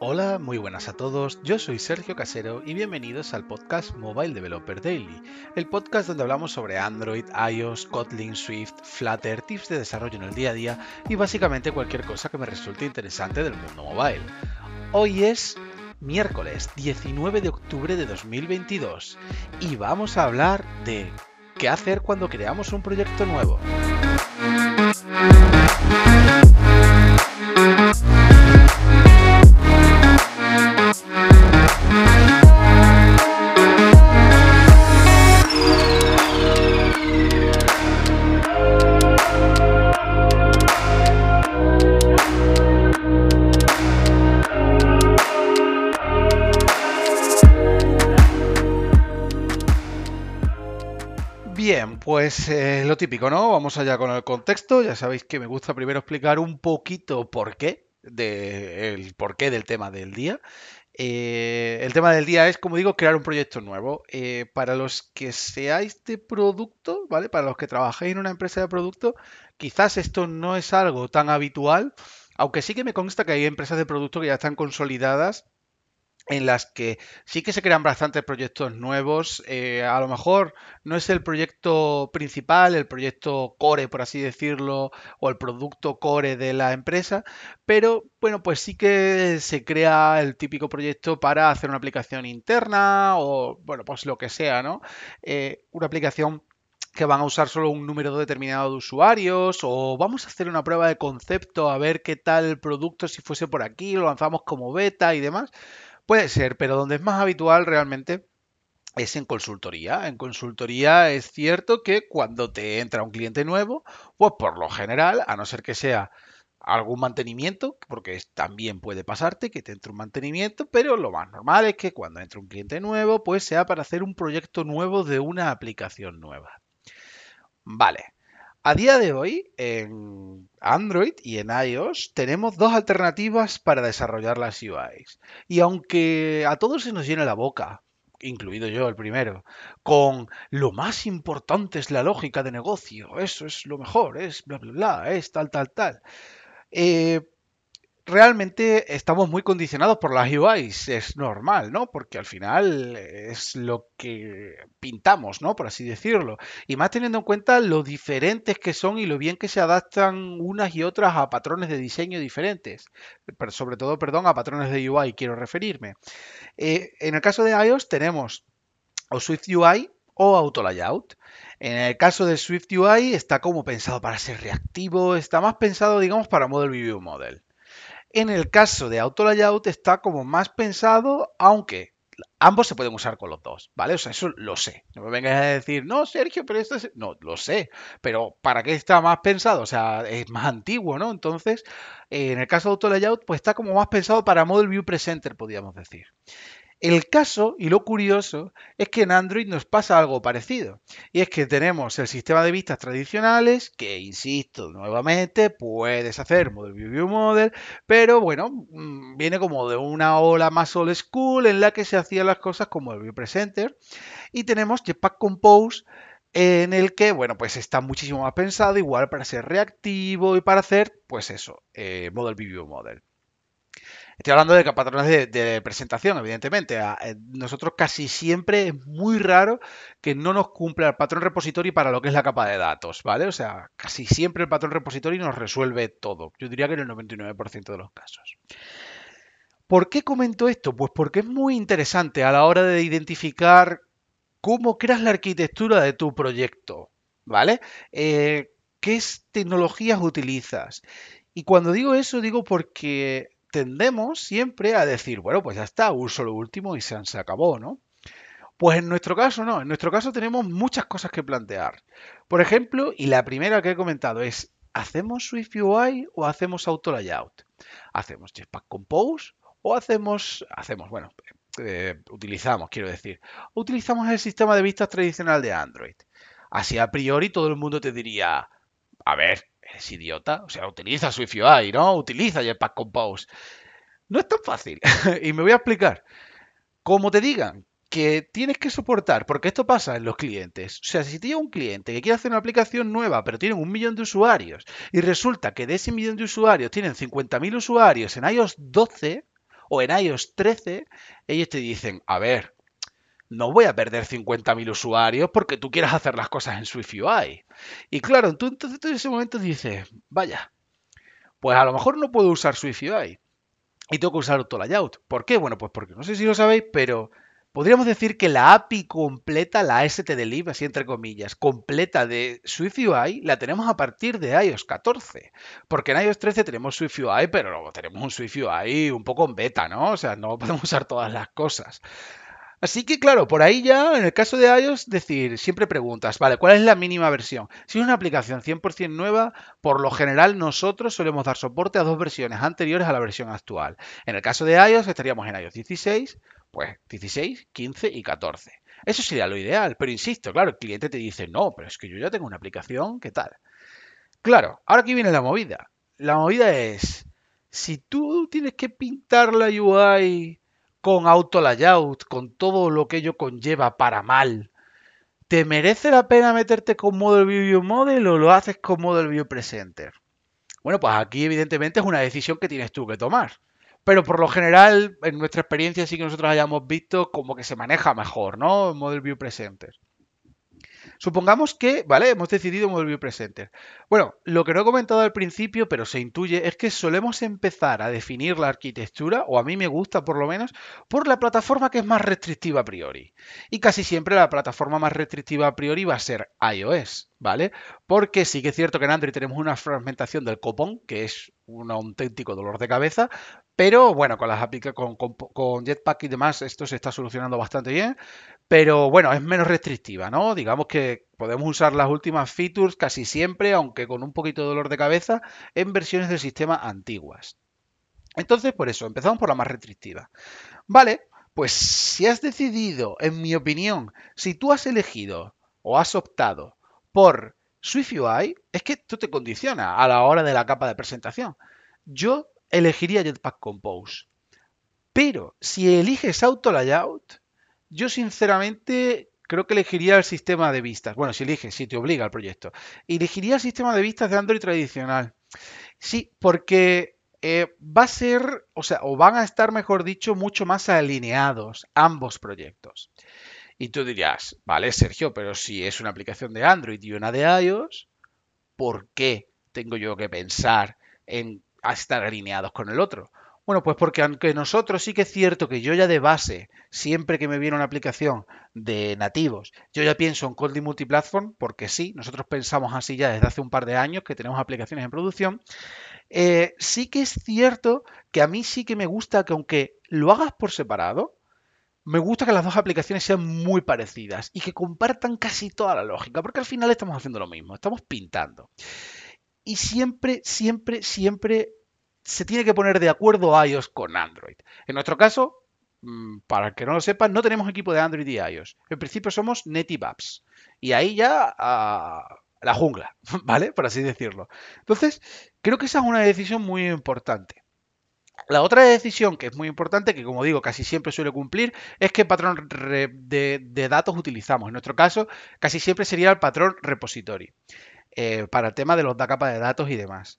Hola, muy buenas a todos. Yo soy Sergio Casero y bienvenidos al podcast Mobile Developer Daily, el podcast donde hablamos sobre Android, iOS, Kotlin, Swift, Flutter, tips de desarrollo en el día a día y básicamente cualquier cosa que me resulte interesante del mundo mobile. Hoy es miércoles 19 de octubre de 2022 y vamos a hablar de qué hacer cuando creamos un proyecto nuevo. Pues eh, lo típico, ¿no? Vamos allá con el contexto. Ya sabéis que me gusta primero explicar un poquito por qué, de, el porqué del tema del día. Eh, el tema del día es, como digo, crear un proyecto nuevo. Eh, para los que seáis de producto, ¿vale? Para los que trabajéis en una empresa de producto, quizás esto no es algo tan habitual, aunque sí que me consta que hay empresas de producto que ya están consolidadas en las que sí que se crean bastantes proyectos nuevos. Eh, a lo mejor no es el proyecto principal, el proyecto core, por así decirlo, o el producto core de la empresa, pero bueno, pues sí que se crea el típico proyecto para hacer una aplicación interna o, bueno, pues lo que sea, ¿no? Eh, una aplicación que van a usar solo un número determinado de usuarios o vamos a hacer una prueba de concepto a ver qué tal producto si fuese por aquí, lo lanzamos como beta y demás. Puede ser, pero donde es más habitual realmente es en consultoría. En consultoría es cierto que cuando te entra un cliente nuevo, pues por lo general, a no ser que sea algún mantenimiento, porque también puede pasarte que te entre un mantenimiento, pero lo más normal es que cuando entre un cliente nuevo, pues sea para hacer un proyecto nuevo de una aplicación nueva. Vale, a día de hoy, en Android y en iOS, tenemos dos alternativas para desarrollar las UIs. Y aunque a todos se nos llena la boca, incluido yo el primero, con lo más importante es la lógica de negocio, eso es lo mejor, es bla, bla, bla, es tal, tal, tal. Eh, realmente estamos muy condicionados por las UIs, es normal, ¿no? Porque al final es lo que pintamos, ¿no? Por así decirlo. Y más teniendo en cuenta lo diferentes que son y lo bien que se adaptan unas y otras a patrones de diseño diferentes. Pero sobre todo, perdón, a patrones de UI quiero referirme. Eh, en el caso de iOS tenemos o Swift UI o Auto Layout. En el caso de Swift UI está como pensado para ser reactivo, está más pensado, digamos, para Model View Model. En el caso de Auto Layout está como más pensado, aunque ambos se pueden usar con los dos, ¿vale? O sea, eso lo sé. No me vengas a decir, no, Sergio, pero esto es... No, lo sé. Pero ¿para qué está más pensado? O sea, es más antiguo, ¿no? Entonces, en el caso de Auto Layout, pues está como más pensado para Model View Presenter, podríamos decir. El caso y lo curioso es que en Android nos pasa algo parecido. Y es que tenemos el sistema de vistas tradicionales, que insisto nuevamente, puedes hacer Model View View Model, pero bueno, mm, viene como de una ola más old school en la que se hacían las cosas como el View Presenter. Y tenemos Jetpack Compose en el que, bueno, pues está muchísimo más pensado, igual para ser reactivo y para hacer, pues eso, eh, Model View Model. Estoy hablando de patrones de, presentación, evidentemente. Eh, nosotros casi siempre es muy raro que no nos cumpla el patrón repositorio para lo que es la capa de datos, ¿vale? O sea, casi siempre el patrón repositorio nos resuelve todo. Yo diría que en el 99% de los casos. ¿Por qué comento esto? Pues porque es muy interesante a la hora de identificar cómo creas la arquitectura de tu proyecto, ¿vale? Eh, ¿Qué tecnologías utilizas? Y cuando digo eso, digo porque tendemos siempre a decir, bueno, pues ya está, uso lo último y se, se acabó, ¿no? Pues en nuestro caso no, en nuestro caso tenemos muchas cosas que plantear. Por ejemplo, y la primera que he comentado es, ¿hacemos Swift UI o hacemos Auto Layout? ¿Hacemos Jetpack Compose o hacemos, hacemos, bueno, eh, utilizamos, quiero decir, utilizamos el sistema de vistas tradicional de Android? Así a priori todo el mundo te diría, a ver, es idiota. O sea, utiliza SwiftUI, ¿no? Utiliza Jetpack Compose. No es tan fácil. y me voy a explicar. Como te digan que tienes que soportar, porque esto pasa en los clientes. O sea, si te llega un cliente que quiere hacer una aplicación nueva, pero tiene un millón de usuarios, y resulta que de ese millón de usuarios tienen 50.000 usuarios en iOS 12, o en iOS 13, ellos te dicen, a ver, no voy a perder 50.000 usuarios porque tú quieras hacer las cosas en Swift UI. Y claro, tú entonces en ese momento dices, vaya, pues a lo mejor no puedo usar Swift UI y tengo que usar Auto Layout. ¿Por qué? Bueno, pues porque no sé si lo sabéis, pero podríamos decir que la API completa, la STDLib, así entre comillas, completa de Swift UI, la tenemos a partir de iOS 14. Porque en iOS 13 tenemos Swift UI, pero tenemos un Swift UI un poco en beta, ¿no? O sea, no podemos usar todas las cosas. Así que claro, por ahí ya, en el caso de iOS, decir, siempre preguntas, vale, ¿cuál es la mínima versión? Si es una aplicación 100% nueva, por lo general nosotros solemos dar soporte a dos versiones anteriores a la versión actual. En el caso de iOS estaríamos en iOS 16, pues 16, 15 y 14. Eso sería lo ideal, pero insisto, claro, el cliente te dice, no, pero es que yo ya tengo una aplicación, ¿qué tal? Claro, ahora aquí viene la movida. La movida es, si tú tienes que pintar la UI con auto layout, con todo lo que ello conlleva para mal, ¿te merece la pena meterte con Model View Model o lo haces con Model View Presenter? Bueno, pues aquí evidentemente es una decisión que tienes tú que tomar. Pero por lo general, en nuestra experiencia sí que nosotros hayamos visto como que se maneja mejor, ¿no? Model View Presenter. Supongamos que, ¿vale? Hemos decidido Model View Presenter. Bueno, lo que no he comentado al principio, pero se intuye, es que solemos empezar a definir la arquitectura, o a mí me gusta por lo menos, por la plataforma que es más restrictiva a priori. Y casi siempre la plataforma más restrictiva a priori va a ser iOS, ¿vale? Porque sí que es cierto que en Android tenemos una fragmentación del copón, que es un auténtico dolor de cabeza, pero bueno, con las con, con, Jetpack y demás esto se está solucionando bastante bien. Pero bueno, es menos restrictiva, ¿no? Digamos que podemos usar las últimas features casi siempre, aunque con un poquito de dolor de cabeza, en versiones del sistema antiguas. Entonces, por eso, empezamos por la más restrictiva. Vale, pues si has decidido, en mi opinión, si tú has elegido o has optado por SwiftUI, es que esto te condiciona a la hora de la capa de presentación. Yo elegiría Jetpack Compose. Pero si eliges Auto Layout, yo sinceramente creo que elegiría el sistema de vistas. Bueno, si eliges, si te obliga el proyecto. Elegiría el sistema de vistas de Android tradicional. Sí, porque eh, va a ser, o sea, o van a estar, mejor dicho, mucho más alineados ambos proyectos. Y tú dirías, vale, Sergio, pero si es una aplicación de Android y una de iOS, ¿por qué tengo yo que pensar en estar alineados con el otro? Bueno, pues porque aunque nosotros sí que es cierto que yo ya de base, siempre que me viene una aplicación de nativos, yo ya pienso en Cold Multiplatform, porque sí, nosotros pensamos así ya desde hace un par de años que tenemos aplicaciones en producción, eh, sí que es cierto que a mí sí que me gusta que aunque lo hagas por separado, me gusta que las dos aplicaciones sean muy parecidas y que compartan casi toda la lógica, porque al final estamos haciendo lo mismo, estamos pintando. Y siempre, siempre, siempre se tiene que poner de acuerdo iOS con Android. En nuestro caso, mm, para el que no lo sepan, no tenemos equipo de Android y iOS. En principio somos native apps. Y ahí ya a la jungla, ¿vale? Por así decirlo. Entonces, creo que esa es una decisión muy importante. La otra decisión que es muy importante, que como digo casi siempre suele cumplir, es qué patrón de, datos utilizamos. En nuestro caso, casi siempre sería el patrón repository, eh, para el tema de los capas de datos y demás.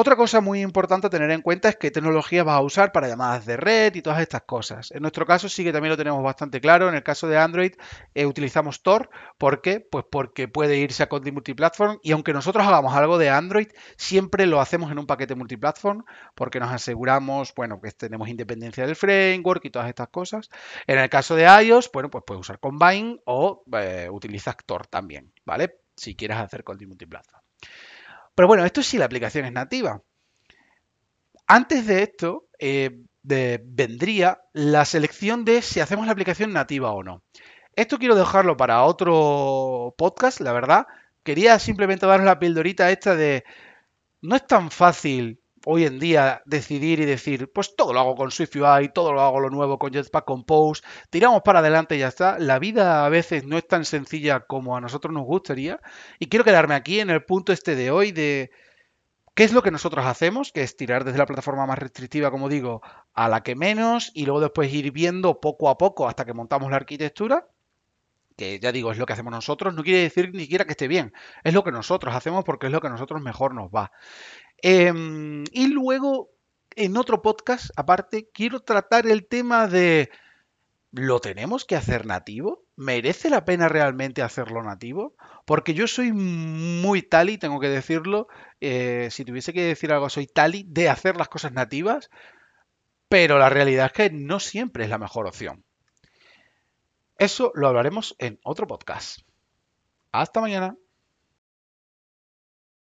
Otra cosa muy importante a tener en cuenta es qué tecnología vas a usar para llamadas de red y todas estas cosas. En nuestro caso sí que también lo tenemos bastante claro. En el caso de Android eh, utilizamos Tor. ¿Por qué? Pues porque puede irse a Conti Multiplatform y aunque nosotros hagamos algo de Android, siempre lo hacemos en un paquete multiplatform porque nos aseguramos, bueno, que tenemos independencia del framework y todas estas cosas. En el caso de iOS, bueno, pues puedes usar Combine o eh, utilizas Tor también, ¿vale? Si quieres hacer Conti Multiplatform. Pero bueno, esto sí la aplicación es nativa. Antes de esto, eh, vendría la selección de si hacemos la aplicación nativa o no. Esto quiero dejarlo para otro podcast, la verdad. Quería simplemente daros la pildorita esta de no es tan fácil hoy en día decidir y decir, pues todo lo hago con SwiftUI, todo lo hago lo nuevo con Jetpack Compose, tiramos para adelante y ya está. La vida a veces no es tan sencilla como a nosotros nos gustaría. Y quiero quedarme aquí en el punto este de hoy de qué es lo que nosotros hacemos, que es tirar desde la plataforma más restrictiva, como digo, a la que menos y luego después ir viendo poco a poco hasta que montamos la arquitectura que ya digo, es lo que hacemos nosotros, no quiere decir ni siquiera que esté bien, es lo que nosotros hacemos porque es lo que a nosotros mejor nos va. Em, y luego en otro podcast, aparte, quiero tratar el tema de ¿lo tenemos que hacer nativo? ¿Merece la pena realmente hacerlo nativo? Porque yo soy muy tali, tengo que decirlo, eh, si tuviese que decir algo, soy tali de hacer las cosas nativas, pero la realidad es que no siempre es la mejor opción. Eso lo hablaremos en otro podcast. Hasta mañana.